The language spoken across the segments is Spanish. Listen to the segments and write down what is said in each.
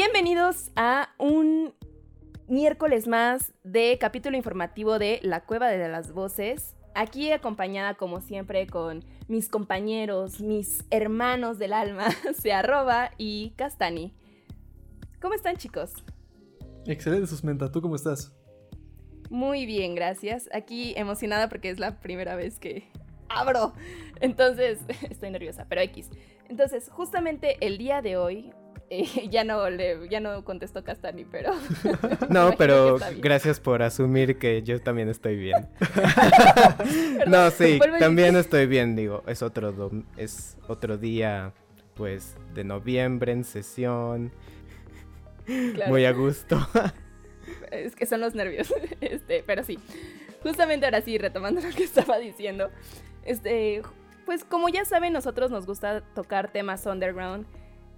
Bienvenidos a un miércoles más de capítulo informativo de La Cueva de las Voces. Aquí acompañada como siempre con mis compañeros, mis hermanos del alma, Searroba y Castani. ¿Cómo están chicos? Excelente, Susmenta. ¿Tú cómo estás? Muy bien, gracias. Aquí emocionada porque es la primera vez que abro. Entonces, estoy nerviosa, pero X. Entonces, justamente el día de hoy, eh, ya, no le, ya no contestó Castani, pero... No, pero gracias por asumir que yo también estoy bien. no, sí, también estoy bien, digo, es otro dom- es otro día pues de noviembre en sesión, Claro. muy a gusto. Es que son los nervios. Este, pero sí. Justamente ahora sí, retomando lo que estaba diciendo. Este, pues como ya saben, nosotros nos gusta tocar temas underground.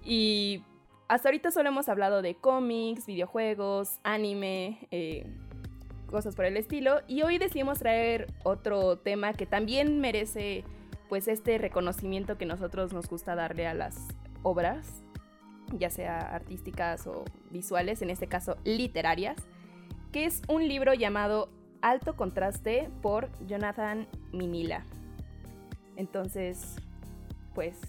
Y hasta ahorita solo hemos hablado de cómics, videojuegos, anime, eh, cosas por el estilo. Y hoy decidimos traer otro tema que también merece pues este reconocimiento que nosotros nos gusta darle a las obras, ya sea artísticas o visuales, en este caso literarias, que es un libro llamado Alto Contraste por Jonathan Minila. Entonces, pues,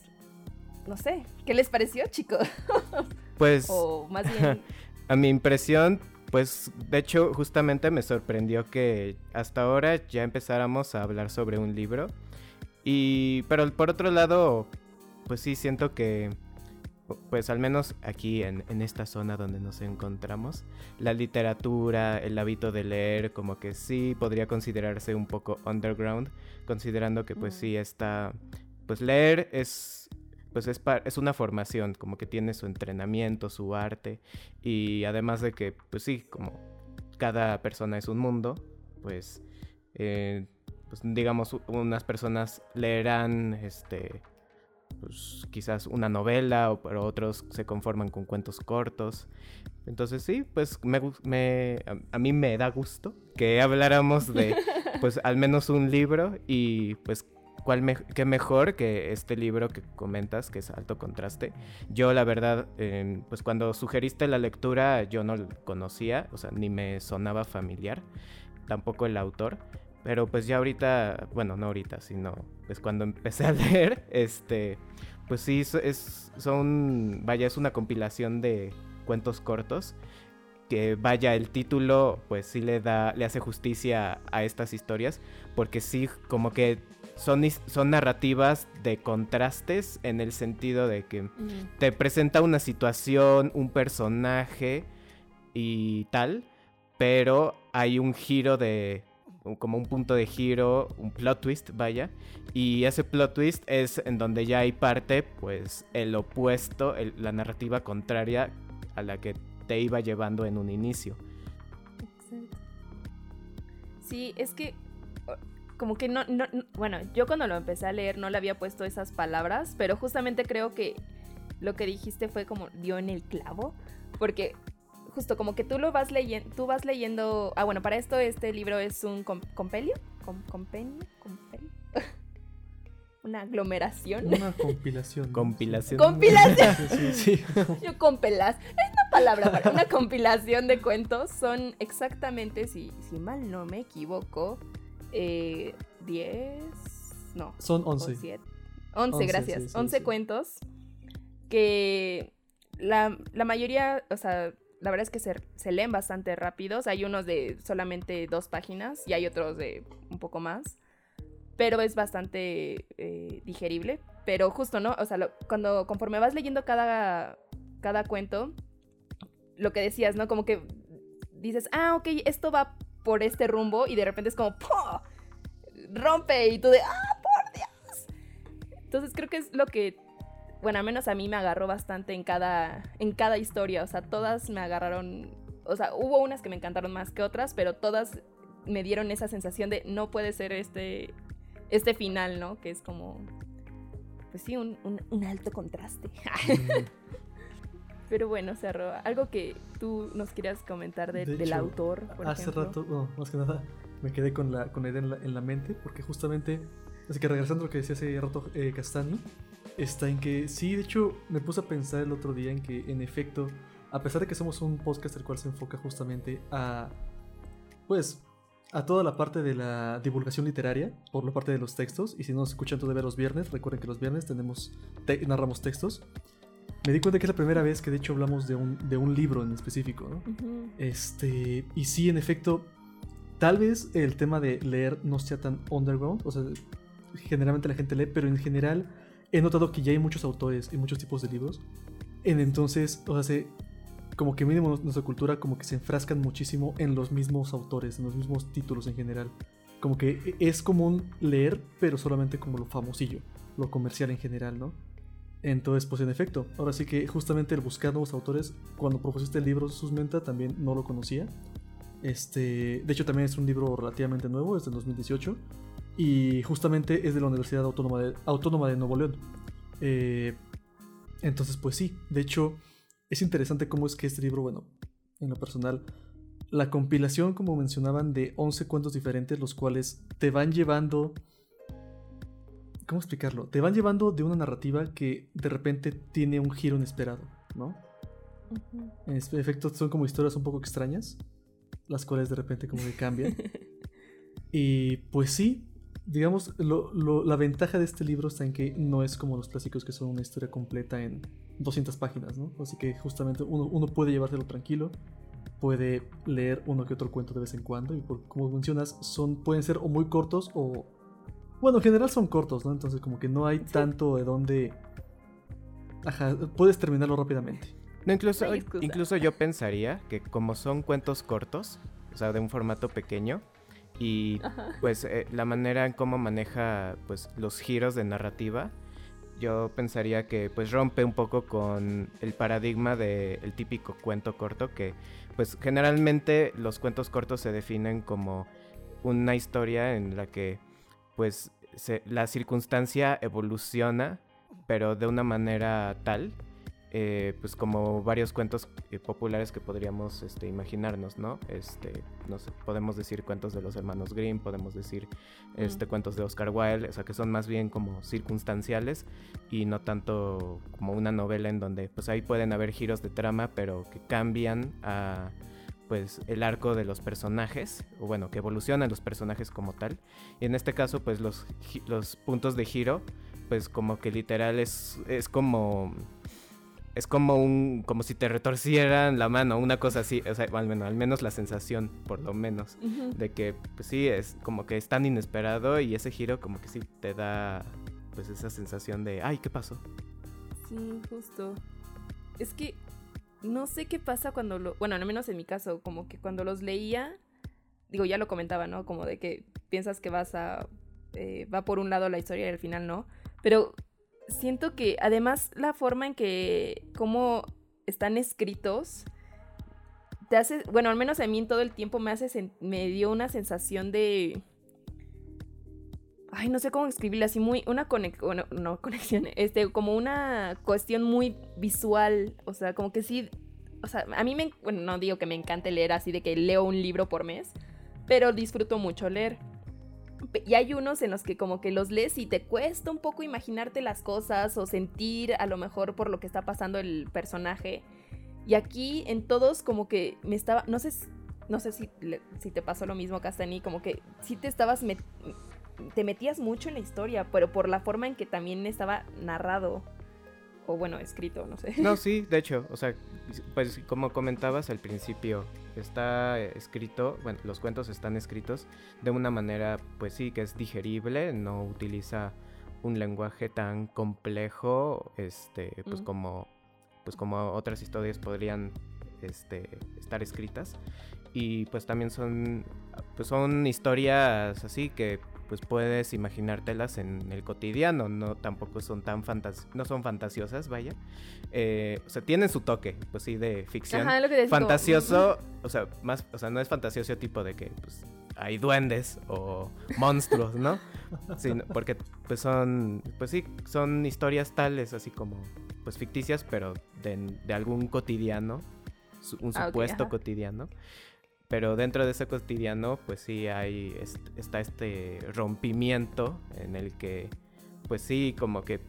no sé, ¿qué les pareció, chicos? Pues O más bien, a mi impresión, pues de hecho justamente me sorprendió que hasta ahora ya empezáramos a hablar sobre un libro. Y pero por otro lado, pues sí siento que pues al menos aquí en, en esta zona donde nos encontramos, la literatura, el hábito de leer, como que sí podría considerarse un poco underground, considerando que pues Mm. sí está, pues leer es, pues es, es una formación, como que tiene su entrenamiento, su arte, y además de que pues sí, como cada persona es un mundo, pues, eh, pues digamos, unas personas leerán, este, pues quizás una novela, o, pero otros se conforman con cuentos cortos. Entonces sí, pues me, me- a, a mí me da gusto que habláramos de, pues al menos un libro y pues cuál me- qué mejor que este libro que comentas, que es Alto Contraste. Yo la verdad, eh, pues cuando sugeriste la lectura yo no lo conocía, o sea, ni me sonaba familiar, tampoco el autor. Pero pues ya ahorita, bueno, no ahorita, sino pues cuando empecé a leer, este, pues sí, es, son, vaya, es una compilación de cuentos cortos que vaya el título pues sí le da le hace justicia a estas historias porque sí como que son son narrativas de contrastes en el sentido de que mm, te presenta una situación, un personaje y tal, pero hay un giro de como un punto de giro, un plot twist, vaya, y ese plot twist es en donde ya hay parte, pues el opuesto, el- la narrativa contraria a la que te iba llevando en un inicio. Exacto. Sí, es que como que no, no, no- bueno, yo cuando lo empecé a leer no le había puesto esas palabras, pero justamente creo que lo que dijiste fue como dio en el clavo, porque justo como que tú lo vas leyendo, tú vas leyendo, ah bueno, para esto este libro es un com- compelio, Com- compendio, compelio, una aglomeración. Una compilación. Compilación. Compilación. Sí, sí, sí. Yo compelas. Es una palabra para una compilación de cuentos. Son exactamente, si, si mal no me equivoco, eh, 10. No. Son o 11. siete. 11, 11, gracias. sí, sí, 11 sí. cuentos que la, la mayoría, o sea, la verdad es que se, se leen bastante rápidos. Hay unos de solamente dos páginas y hay otros de un poco más. Pero es bastante eh, digerible. Pero justo, ¿no? O sea, lo- cuando conforme vas leyendo cada, cada cuento, lo que decías, ¿no? Como que dices, ah, ok, esto va por este rumbo y de repente es como, ¡pum! Rompe y tú de, ah, por Entonces creo que es lo que, bueno, al menos a mí me agarró bastante en cada, en cada historia. O sea, todas me agarraron, o sea, hubo unas que me encantaron más que otras, pero todas me dieron esa sensación de no puede ser este, este final, ¿no? Que es como, pues sí, un, un- un alto contraste. Pero bueno, Cerro, algo que tú nos quieras comentar de- De del hecho, autor, por Hace ejemplo. rato, bueno, más que nada, me quedé con la, con la idea en la, en la mente, porque justamente, así que regresando a lo que decía hace rato eh, Castani, está en que sí, de hecho, me puse a pensar el otro día en que, en efecto, a pesar de que somos un podcast el cual se enfoca justamente a, pues, a toda la parte de la divulgación literaria, por la parte de los textos, y si no nos escuchan todavía los viernes, recuerden que los viernes tenemos, te- narramos textos, me di cuenta que es la primera vez que de hecho hablamos de un, de un libro en específico, ¿no? Ujú. Este, y sí, en efecto, tal vez el tema de leer no sea tan underground, o sea, generalmente la gente lee, pero en general he notado que ya hay muchos autores y muchos tipos de libros. En entonces, o sea, se- como que mínimo nuestra cultura como que se enfrascan muchísimo en los mismos autores, en los mismos títulos en general. Como que es común leer, pero solamente como lo famosillo, lo comercial en general, ¿no? Entonces, pues en efecto, ahora sí que justamente el buscar nuevos autores, cuando propusiste el libro Susmenta también no lo conocía. Este, de hecho también es un libro relativamente nuevo, es del 2018 y justamente es de la Universidad Autónoma de, Autónoma de Nuevo León. Eh, entonces, pues sí, de hecho es interesante cómo es que este libro, bueno, en lo personal, la compilación, como mencionaban, de 11 cuentos diferentes, los cuales te van llevando ¿Cómo explicarlo? Te van llevando de una narrativa que de repente tiene un giro inesperado, ¿no? Ujú. En es- efecto, son como historias un poco extrañas, las cuales de repente como que cambian. y pues sí, digamos, lo- lo- la ventaja de este libro está en que no es como los clásicos que son una historia completa en 200 páginas, ¿no? Así que justamente uno, uno puede llevárselo tranquilo, puede leer uno que otro cuento de vez en cuando y por- como mencionas, son, pueden ser o muy cortos o... Bueno, en general son cortos, ¿no? Entonces como que no hay tanto de dónde... Ajá, puedes terminarlo rápidamente. No, incluso, No incluso yo pensaría que como son cuentos cortos, o sea, de un formato pequeño, y Ajá. pues eh, la manera en cómo maneja pues los giros de narrativa, yo pensaría que pues rompe un poco con el paradigma del típico cuento corto que pues generalmente los cuentos cortos se definen como una historia en la que pues se- la circunstancia evoluciona pero de una manera tal eh, pues como varios cuentos eh, populares que podríamos este, imaginarnos, ¿no? Este, no sé, podemos decir cuentos de los hermanos Grimm, podemos decir este, Mm. cuentos de Oscar Wilde, o sea, que son más bien como circunstanciales y no tanto como una novela en donde pues ahí pueden haber giros de trama, pero que cambian a pues el arco de los personajes, o bueno, que evolucionan los personajes como tal. Y en este caso, pues los, los puntos de giro, pues como que literal es, es como es como un como si te retorcieran la mano, una cosa así, o sea, al menos, al menos la sensación, por lo menos, de que pues sí es como que es tan inesperado y ese giro como que sí te da pues esa sensación de, ay, ¿qué pasó? Sí, justo. Es que no sé qué pasa cuando lo. Bueno, al menos en mi caso, como que cuando los leía. Digo, ya lo comentaba, ¿no? Como de que piensas que vas a. eh, va por un lado la historia y al final no. Pero siento que además la forma en que. cómo están escritos. Te hace. Bueno, al menos a mí en todo el tiempo me hace. me dio una sensación de ay, no sé cómo escribirla, así muy, una conexión, no conexión, este, como una cuestión muy visual, o sea, como que sí, o sea, a mí me, bueno, no digo que me encante leer así de que leo un libro por mes, pero disfruto mucho leer. Y hay unos en los que como que los lees y te cuesta un poco imaginarte las cosas o sentir a lo mejor por lo que está pasando el personaje. Y aquí en todos como que me estaba, no sé, no sé si, si te pasó lo mismo, Castani, como que sí te estabas, met- te metías mucho en la historia, pero por la forma en que también estaba narrado. O bueno, escrito, no sé. No, sí, de hecho, o sea, pues como comentabas al principio, está eh, escrito, bueno, los cuentos están escritos de una manera, pues sí, que es digerible, no utiliza un lenguaje tan complejo, este, pues Mm. como, pues como otras historias podrían, este, estar escritas y pues también son, pues son historias así que pues puedes imaginártelas en el cotidiano, no tampoco son tan fantas no son fantasiosas, vaya. Eh, o sea, tienen su toque, pues sí, de ficción. Ajá, lo que como- fantasioso, o sea, más, o sea, no es fantasioso tipo de que pues, hay duendes o monstruos, ¿no? Sino- porque pues son, pues sí, son historias tales, así como, pues ficticias, pero de, de algún cotidiano, su- un Ah, supuesto cotidiano. Pero dentro de ese cotidiano, pues sí hay, est- está este rompimiento en el que, pues sí, como que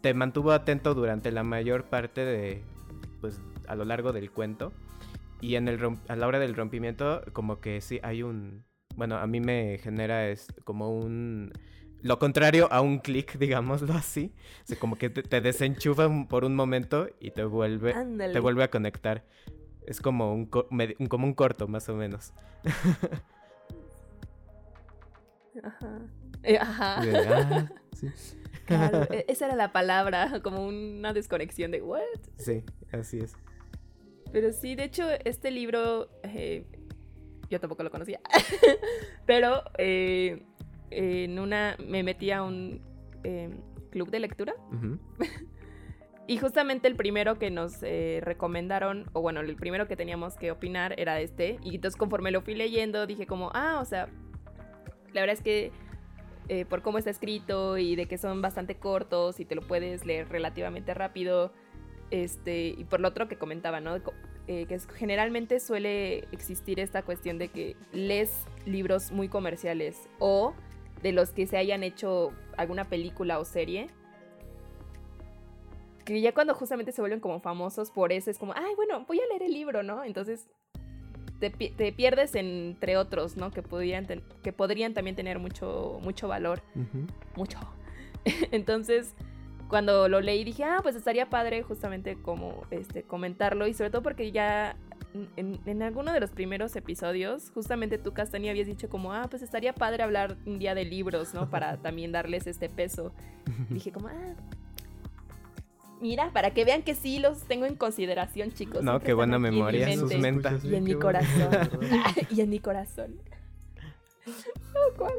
te mantuvo atento durante la mayor parte de, pues a lo largo del cuento. Y en el a la hora del rompimiento, como que sí hay un, bueno, a mí me genera es como un, lo contrario a un clic, digámoslo así. O sea, como que te, te desenchufa por un momento y te vuelve, te vuelve a conectar. Es como un, como un corto, más o menos. Ajá. Eh, ajá. De, ah, sí, Claro, e- esa era la palabra, como una desconexión de what. sí, así es. Pero sí, de hecho, este libro eh, yo tampoco lo conocía. Pero eh, en una me metí a un eh, club de lectura Ujú. y justamente el primero que nos eh, recomendaron, o bueno, el primero que teníamos que opinar era este. Y entonces conforme lo fui leyendo dije como, ah, o sea, la verdad es que eh, por cómo está escrito y de que son bastante cortos y te lo puedes leer relativamente rápido. Este, y por lo otro que comentaba, ¿no? Eh, que es- generalmente suele existir esta cuestión de que lees libros muy comerciales o de los que se hayan hecho alguna película o serie. Que ya cuando justamente se vuelven como famosos por eso es como, ay, bueno, voy a leer el libro, ¿no? Entonces te, te pierdes entre otros, ¿no? Que, podrían ten- que podrían también tener mucho, mucho valor mucho. Entonces, cuando lo leí dije, ah, pues estaría padre justamente como este comentarlo y sobre todo porque ya en, en alguno de los primeros episodios, justamente tú, Castaña, habías dicho como, ah, pues estaría padre hablar un día de libros, ¿no? Para también darles este peso. Y dije como, ah, mira, para que vean que sí los tengo en consideración, chicos. No, siempre qué buena en memoria, mente. sus menta. Escuchas Y en mi corazón. y en mi corazón. Oh, ¿cuál?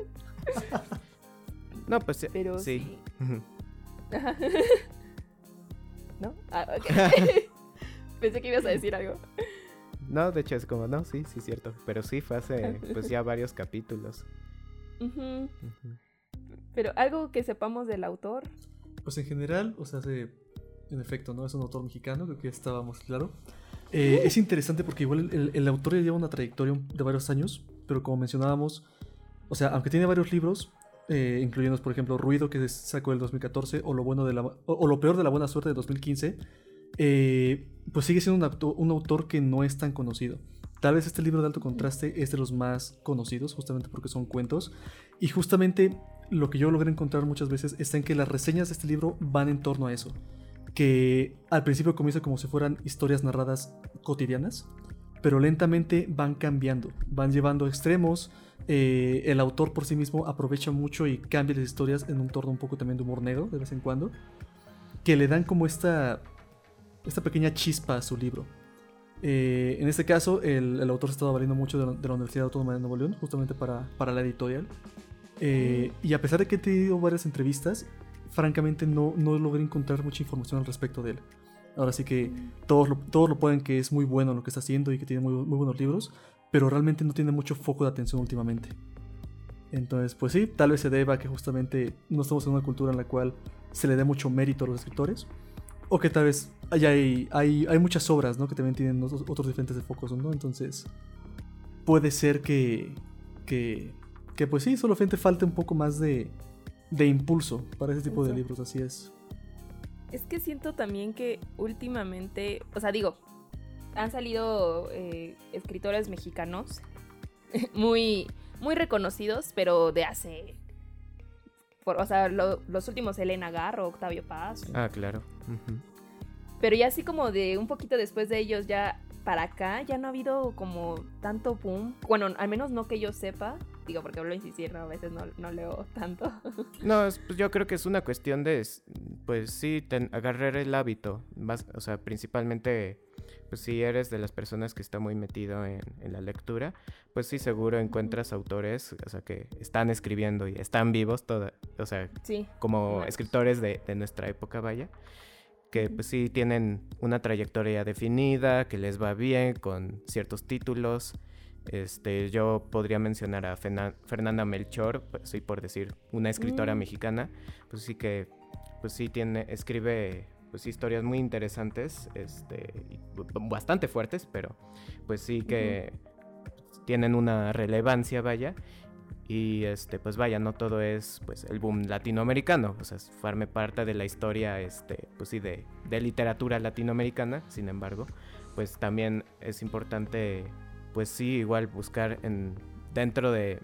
No, pues sí. Pero sí. ¿No? Ah, ok. Pensé que ibas a decir algo. No, de hecho es como, no, sí, sí, cierto. Pero sí, fue hace pues ya varios capítulos. Pero algo que sepamos del autor. Pues en general, o sea, se- en efecto, ¿no? Es un autor mexicano, creo que estábamos claro. Eh, es interesante porque igual el, el autor ya lleva una trayectoria de varios años, pero como mencionábamos, o sea, aunque tiene varios libros, eh, incluyendo, por ejemplo, Ruido, que sacó el 2014, o lo, bueno de la, o, o lo peor de la buena suerte de 2015, eh, pues sigue siendo un, auto- un autor que no es tan conocido. Tal vez este libro de alto contraste es de los más conocidos, justamente porque son cuentos. Y justamente lo que yo logré encontrar muchas veces está en que las reseñas de este libro van en torno a eso. Que al principio comienza como si fueran historias narradas cotidianas, pero lentamente van cambiando, van llevando extremos. eh, el autor por sí mismo aprovecha mucho y cambia las historias en un torno un poco también de humor negro de vez en cuando, que le dan como esta, esta pequeña chispa a su libro. Eh, en este caso, el, el autor se estaba valiendo mucho de la, de la Universidad Autónoma de Nuevo León, justamente para, para la editorial. Eh, y a pesar de que he tenido varias entrevistas, francamente no, no logré encontrar mucha información al respecto de él. Ahora sí que todos lo, todos lo pueden que es muy bueno en lo que está haciendo y que tiene muy, buenos libros, pero realmente no tiene mucho foco de atención últimamente. Entonces, pues sí, tal vez se deba a que justamente no estamos en una cultura en la cual se le dé mucho mérito a los escritores, o que tal vez hay, hay, hay, hay muchas obras ¿no? que también tienen otros, otros diferentes focos, ¿no? Entonces, puede ser que, que, que pues sí, solamente falte un poco más de, de impulso para ese tipo de libros, así es. Es que siento también que últimamente, o sea, digo, han salido eh, escritores mexicanos muy, muy reconocidos, pero de hace, por, o sea, lo- los últimos Elena Garro, Octavio Paz, Ah, claro. Pero ya así como de un poquito después de ellos ya para acá ya no ha habido como tanto boom, bueno, al menos no que yo sepa, digo porque vuelvo a insistir, ¿no? a veces no, no leo tanto. No, es- pues yo creo que es una cuestión de, pues sí, ten- agarrar el hábito, más, o sea, principalmente pues si eres de las personas que está muy metido en, en la lectura, pues sí, seguro encuentras autores, o sea, que están escribiendo y están vivos, toda, o sea, Sí. como escritores de, de nuestra época, vaya, que pues sí tienen una trayectoria definida, que les va bien con ciertos títulos. Este, yo podría mencionar a Fena- Fernanda Melchor, pues, sí, por decir, una escritora Mm. mexicana, pues sí que, pues sí tiene, escribe pues historias muy interesantes, este, y bastante fuertes, pero pues sí que tienen una relevancia, vaya, y este, pues vaya, no todo es pues el boom latinoamericano. O sea, forme parte de la historia, este, pues sí, de, de literatura latinoamericana. Sin embargo, pues también es importante, pues sí, igual buscar en dentro de,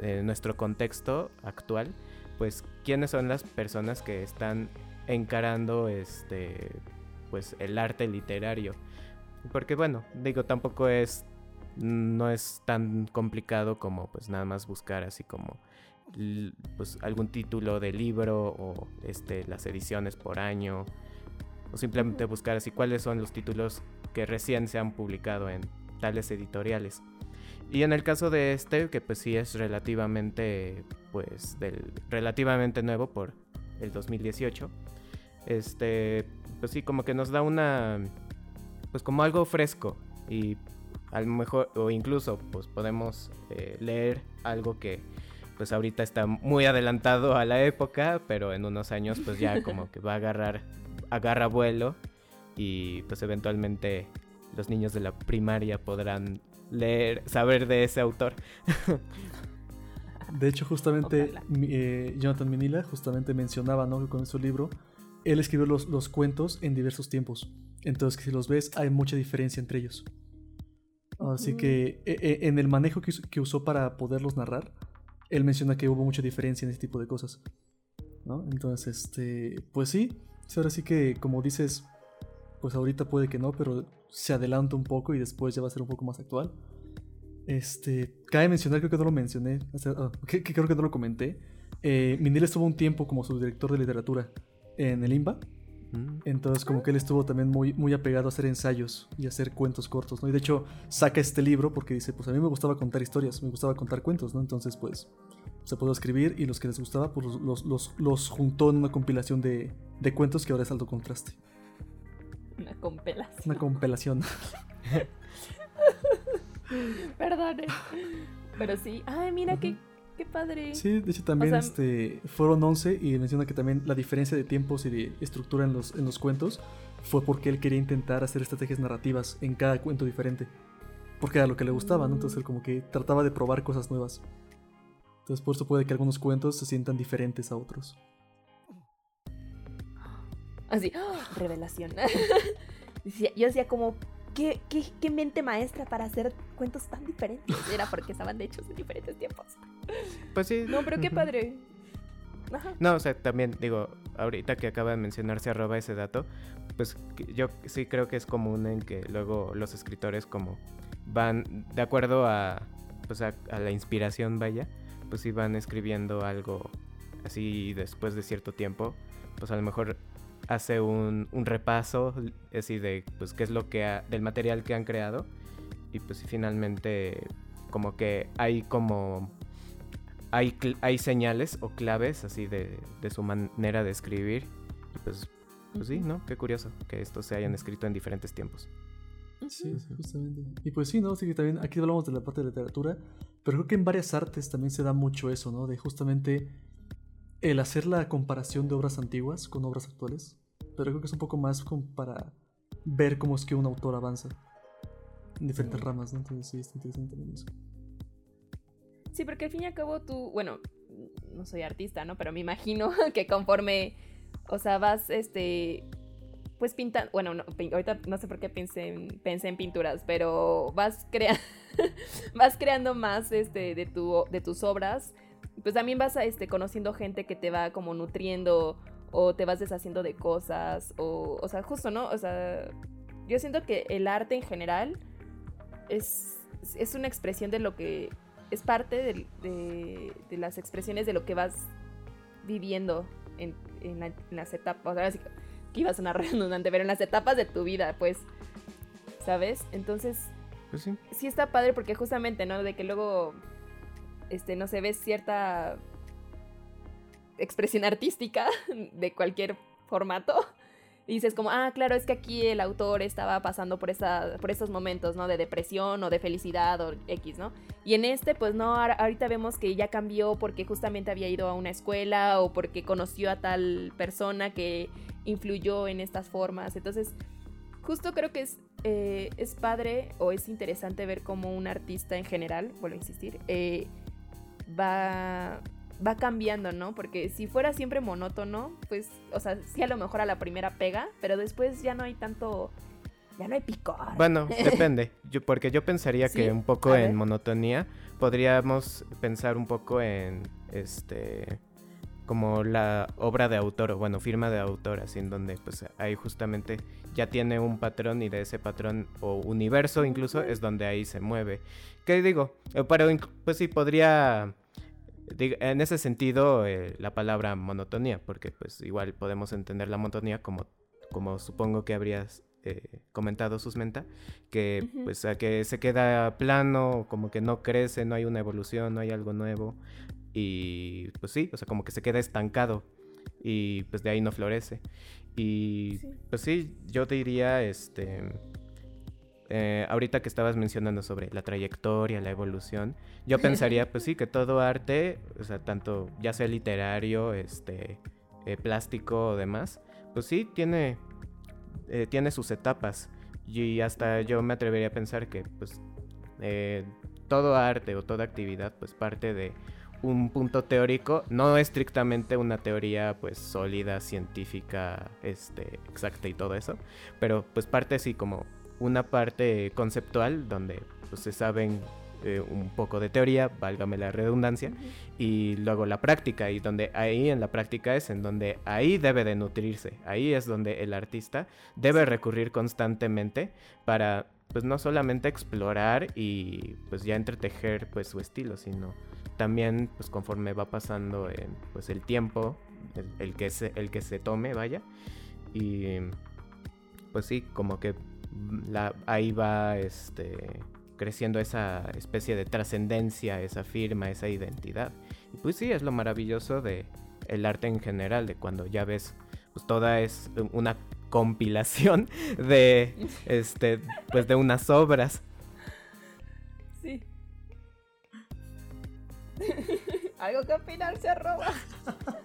de nuestro contexto actual, pues quiénes son las personas que están encarando este pues el arte literario. Porque bueno, digo, tampoco es no es tan complicado como pues nada más buscar así como pues algún título de libro o este las ediciones por año o simplemente buscar así cuáles son los títulos que recién se han publicado en tales editoriales. Y en el caso de este, que pues sí es relativamente pues del relativamente nuevo por el 2018, este pues sí como que nos da una pues como algo fresco y a lo mejor o incluso pues podemos eh, leer algo que pues ahorita está muy adelantado a la época pero en unos años pues ya como que va a agarrar agarra vuelo y pues eventualmente los niños de la primaria podrán leer saber de ese autor De hecho, justamente eh, Jonathan Minila justamente mencionaba, ¿no? Que con su libro, él escribió los, los cuentos en diversos tiempos. Entonces, que si los ves, hay mucha diferencia entre ellos. Así que eh, en el manejo que, que usó para poderlos narrar, él menciona que hubo mucha diferencia en ese tipo de cosas. ¿no? Entonces, este, pues sí, sí, ahora sí que, como dices, pues ahorita puede que no, pero se adelanta un poco y después ya va a ser un poco más actual. Este, cabe mencionar, creo que no lo mencioné, o sea, ah, que, que creo que no lo comenté. Eh, Minil estuvo un tiempo como subdirector de literatura en el IMBA. Mm, Entonces, como que él estuvo también muy, muy apegado a hacer ensayos y a hacer cuentos cortos, ¿no? Y de hecho, saca este libro porque dice: Pues a mí me gustaba contar historias, me gustaba contar cuentos, ¿no? Entonces, pues se pudo escribir y los que les gustaba, pues los, los, los juntó en una compilación de, de cuentos que ahora es alto contraste. Una compilación. Una compilación. Perdone. Pero sí. Ay, mira qué, qué padre. Sí, de hecho también sea- este, fueron 11 y menciona que también la diferencia de tiempos y de estructura en los, en los cuentos fue porque él quería intentar hacer estrategias narrativas en cada cuento diferente. Porque era lo que le gustaba, ¿no? Entonces él como que trataba de probar cosas nuevas. Entonces por eso puede que algunos cuentos se sientan diferentes a otros. Así, ¡ah! revelación. Yo decía como, ¿qué, qué, qué mente maestra para hacer cuentos tan diferentes? Era porque estaban hechos en diferentes tiempos. pues sí No, pero qué padre. Ajá. No, o sea, también digo, ahorita que acaba de mencionarse arroba ese dato, pues yo sí creo que es común en que luego los escritores como van de acuerdo a pues a, a la inspiración vaya, pues sí van escribiendo algo así después de cierto tiempo, pues a lo mejor hace un, un repaso así de pues qué es lo que ha- del material que han creado y pues finalmente como que hay como hay, hay señales o claves así de, de su manera de escribir. Y pues, pues sí, ¿no? Qué curioso que estos se hayan escrito en diferentes tiempos. Sí, sí, justamente. Y pues sí, ¿no? Sí que también aquí hablamos de la parte de literatura, pero creo que en varias artes también se da mucho eso, ¿no? De justamente el hacer la comparación de obras antiguas con obras actuales. Pero creo que es un poco más como para ver cómo es que un autor avanza en diferentes ramas, ¿no? Entonces sí, está interesante también eso. Sí, porque al fin y al cabo tú, bueno, no soy artista, ¿no? Pero me imagino que conforme, o sea, vas, este, pues pintando, bueno, no, ahorita no sé por qué pensé en, pensé en pinturas, pero vas, crea vas creando más, este, de, tu, de tus obras, pues también vas, a, este, conociendo gente que te va como nutriendo o te vas deshaciendo de cosas, o, o sea, justo, ¿no? O sea, yo siento que el arte en general es, es una expresión de lo que es parte de, de las expresiones de lo que vas viviendo en, en la- en las etapas. O sea, sí que- iba a sonar redundante, pero en las etapas de tu vida, pues. ¿sabes? Entonces, Pues sí. sí está padre porque justamente, ¿no? De que luego, este, no se ve cierta expresión artística de cualquier formato. Y dices como, ah, claro, es que aquí el autor estaba pasando por, esa, por estos momentos, ¿no? De depresión o de felicidad o X, ¿no? Y en este, pues no, ahorita vemos que ya cambió porque justamente había ido a una escuela o porque conoció a tal persona que influyó en estas formas. Entonces, justo creo que es, eh, es padre o es interesante ver cómo un artista en general, vuelvo a insistir, eh, va, va cambiando, ¿no? Porque si fuera siempre monótono, pues, o sea, sí a lo mejor a la primera pega, pero después ya no hay tanto, ya no hay picor. Bueno, depende. Yo, porque yo pensaría Sí, que un poco en monotonía podríamos pensar un poco en este como la obra de autor o bueno firma de autor así en donde pues ahí justamente ya tiene un patrón y de ese patrón o universo incluso es donde ahí se mueve qué digo Eh, pero pues sí podría en ese sentido eh, la palabra monotonía porque pues igual podemos entender la monotonía como como supongo que habrías eh, comentado Susmenta que pues a que se queda plano, como que no crece, no hay una evolución, no hay algo nuevo y pues sí, o sea, como que se queda estancado y pues de ahí no florece. Y Sí. pues sí, yo te diría, este, eh, ahorita que estabas mencionando sobre la trayectoria, la evolución, yo pensaría, pues sí, que todo arte, o sea, tanto ya sea literario, este, eh, plástico o demás, pues sí, tiene, eh, tiene sus etapas. Y hasta yo me atrevería a pensar que, pues, todo arte o toda actividad, pues, parte de un punto teórico, no estrictamente una teoría, pues, sólida, científica, este, exacta y todo eso, pero, pues, parte así como una parte conceptual donde, pues, se saben eh, un poco de teoría, válgame la redundancia, y luego la práctica, y donde ahí en la práctica es en donde ahí debe de nutrirse, ahí es donde el artista debe recurrir constantemente para pues no solamente explorar y pues ya entretejer pues su estilo, sino también pues conforme va pasando en, pues el tiempo, el, el que se, el que se tome, vaya, y pues sí, como que la, ahí va este creciendo esa especie de trascendencia, esa firma, esa identidad. Y pues sí, es lo maravilloso de el arte en general, de cuando ya ves, pues toda es una compilación de este pues de unas obras. Sí. Algo que opinar se arroba.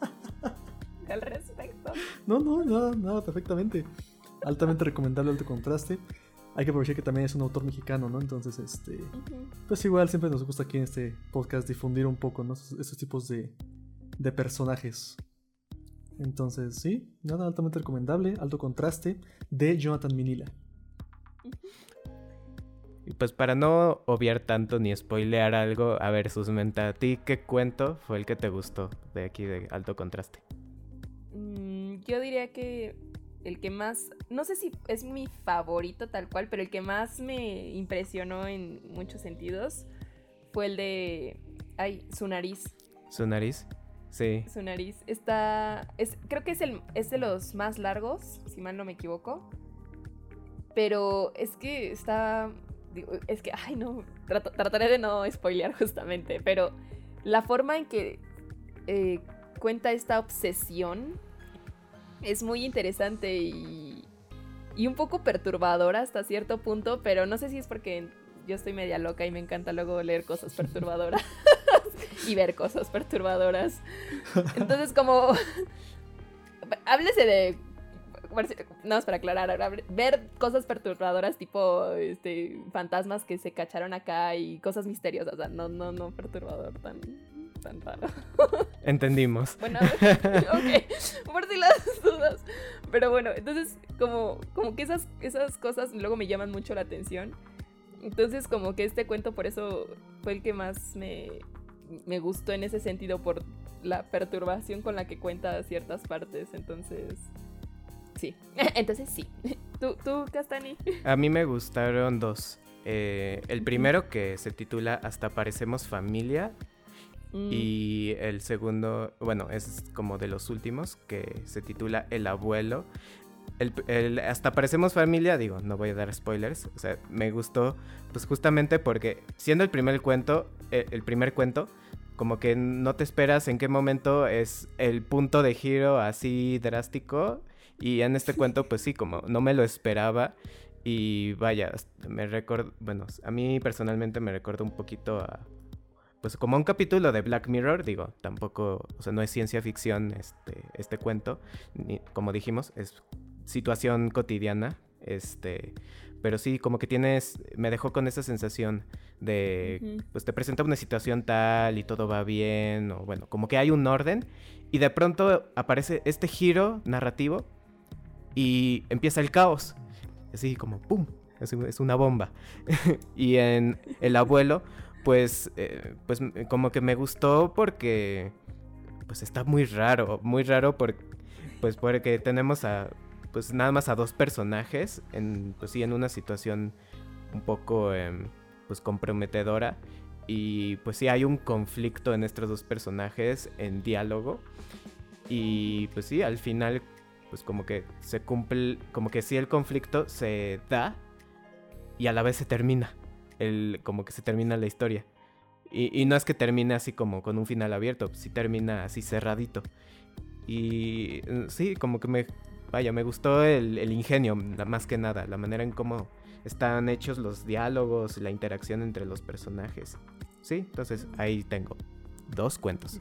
Al respecto. No, no, nada, nada, perfectamente. Altamente recomendable alto contraste. Hay que aprovechar que también es un autor mexicano, ¿no? Entonces, este. Pues igual siempre nos gusta aquí en este podcast difundir un poco, ¿no? Esos, esos tipos de, de personajes. Entonces, sí, nada altamente recomendable, alto contraste, de Jonathan Minila. Y pues para no obviar tanto ni spoilear algo, a ver, Susmenta, ¿a ti qué cuento fue el que te gustó de aquí de alto contraste? Mm, yo diría que el que más, no sé si es mi favorito tal cual, pero el que más me impresionó en muchos sentidos fue el de, ay, su nariz. ¿Su nariz? Sí. Su nariz está, es, creo que es, el, es de los más largos, si mal no me equivoco. Pero es que está, digo, es que, ay no, trato- trataré de no spoilear justamente, pero la forma en que eh, cuenta esta obsesión es muy interesante y, y un poco perturbadora hasta cierto punto, pero no sé si es porque yo estoy media loca y me encanta luego leer cosas perturbadoras y ver cosas perturbadoras. Entonces, como. Háblese de. Nada más para aclarar. Ver cosas perturbadoras, tipo este, fantasmas que se cacharon acá y cosas misteriosas. O sea, no, no, no perturbador tan, tan raro. Entendimos. Bueno, ok, por si las dudas. Pero bueno, entonces como, como que esas, esas cosas luego me llaman mucho la atención. Entonces como que este cuento por eso fue el que más me, me gustó en ese sentido, por la perturbación con la que cuenta ciertas partes. Entonces, sí. Entonces sí. ¿Tú, tú Castani? A mí me gustaron dos. Eh, el primero que se titula Hasta parecemos familia Mm, y el segundo, bueno, es como de los últimos que se titula El abuelo. el- hasta parecemos familia, digo, no voy a dar spoilers, o sea, me gustó, pues justamente porque siendo el primer cuento, eh, el primer cuento, como que no te esperas en qué momento es el punto de giro así drástico, y en este cuento, pues sí, como no me lo esperaba, y vaya, me recuerdo, bueno, a mí personalmente me recuerda un poquito a, pues como un capítulo de Black Mirror, digo, tampoco, o sea, no es ciencia ficción este, este cuento, ni- como dijimos, es situación cotidiana, este, pero sí, como que tienes, me dejó con esa sensación de, pues te presenta una situación tal y todo va bien, o bueno, como que hay un orden, y de pronto aparece este giro narrativo y empieza el caos, así como ¡pum! Es una bomba. y en El abuelo, pues, eh, pues como que me gustó porque, pues está muy raro, muy raro por, pues porque tenemos a, pues nada más a dos personajes, en, pues sí, en una situación un poco, em, pues comprometedora. Y pues sí, hay un conflicto en estos dos personajes en diálogo. Y pues sí, al final, pues como que se cumple, como que sí el conflicto se da y a la vez se termina. El, como que se termina la historia. Y, y no es que termine así como con un final abierto, sí termina así cerradito. Y eh, sí, como que me, vaya, me gustó el, el ingenio, la- más que nada, la manera en cómo están hechos los diálogos, la interacción entre los personajes. Sí, entonces ahí tengo dos cuentos.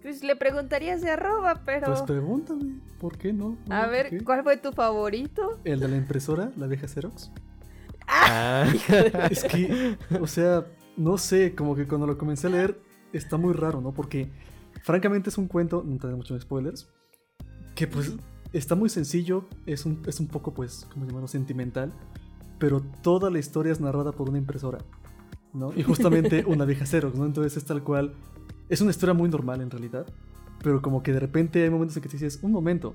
Pues le preguntaría ese arroba, pero... Pues pregúntame, ¿por qué no? a ¿Por ver, qué? ¿cuál fue tu favorito? ¿El de la impresora, la vieja Xerox? Ah. Es que, o sea, no sé, como que cuando lo comencé a leer está muy raro, ¿no? Porque francamente es un cuento, no tengo muchos spoilers, que pues está muy sencillo, es un, es un poco pues, como llamarlo, sentimental, pero toda la historia es narrada por una impresora, ¿no? Y justamente una vieja Xerox, ¿no? Entonces es tal cual, es una historia muy normal en realidad, pero como que de repente hay momentos en que te dices, un momento,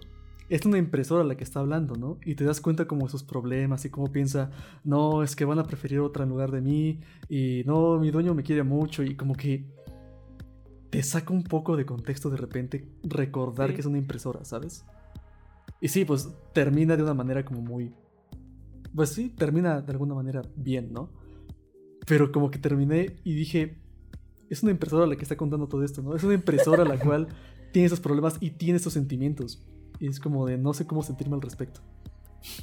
es una impresora la que está hablando, ¿no? Y te das cuenta como de sus problemas y cómo piensa, no, es que van a preferir otra en lugar de mí, y no, mi dueño me quiere mucho, y como que te saca un poco de contexto de repente recordar Sí. que es una impresora, ¿sabes? Y sí, pues termina de una manera como muy... Pues sí, termina de alguna manera bien, ¿no? Pero como que terminé y dije, es una impresora la que está contando todo esto, ¿no? Es una impresora la cual tiene esos problemas y tiene esos sentimientos. Y es como de no sé cómo sentirme al respecto.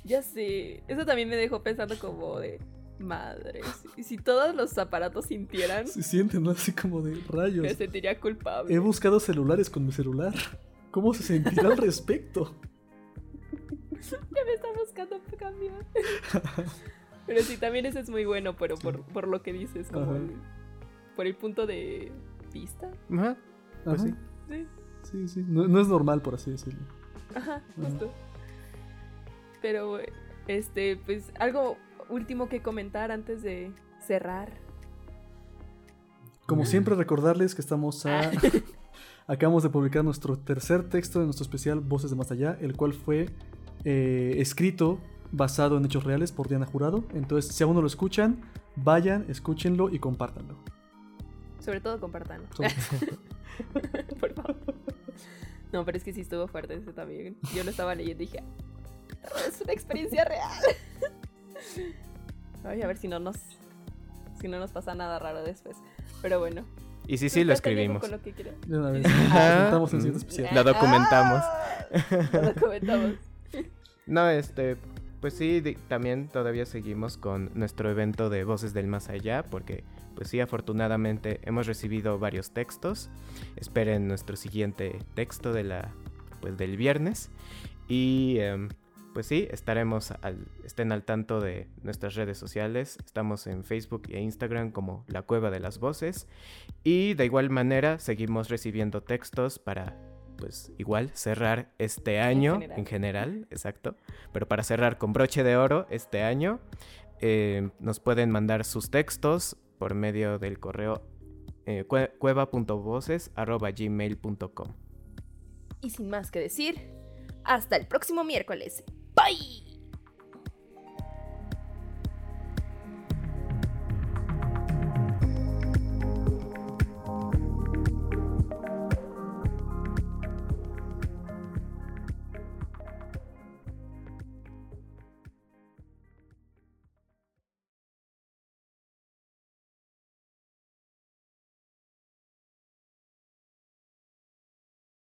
Ya sé, eso también me dejó pensando como de... Madre, y si todos los aparatos sintieran, Se sienten ¿no? así como de rayos. me sentiría culpable. He buscado celulares con mi celular. ¿Cómo se sentirá al respecto? Ya me está buscando cambiar. pero sí, también ese es muy bueno, pero por, por lo que dices, como el- por el punto de vista. Ajá, pues Ajá. sí. Sí, Sí, sí. No, no es normal, por así decirlo. Ajá, justo. Pero, este, pues, algo último que comentar antes de cerrar. Como siempre, recordarles que estamos a. Acabamos de publicar nuestro tercer texto de nuestro especial Voces de Más Allá, el cual fue eh, escrito basado en hechos reales por Diana Jurado. Entonces, si aún no lo escuchan, vayan, escúchenlo y compártanlo. Sobre todo compartanlo. Sobre- Por favor. No, pero es que sí estuvo fuerte ese también. Yo lo estaba leyendo y dije, es una experiencia real. Ay, a ver si no nos si no nos pasa nada raro después. Pero bueno. Y sí, sí, lo escribimos. con lo que. De una vez. Siguiente Mm. especial. Lo documentamos. Lo documentamos. No, este, pues sí, también todavía seguimos con nuestro evento de Voces del Más Allá, porque pues sí, afortunadamente hemos recibido varios textos. Esperen nuestro siguiente texto de la, pues del viernes. Y em, pues sí, estaremos al, estén al tanto de nuestras redes sociales. Estamos en Facebook e Instagram como La Cueva de las Voces. Y de igual manera seguimos recibiendo textos para, pues igual, cerrar este año general. en general, exacto. Pero para cerrar con broche de oro este año, eh, nos pueden mandar sus textos por medio del correo eh, cue- cueva.voces.gmail.com. Y sin más que decir, hasta el próximo miércoles. Bye.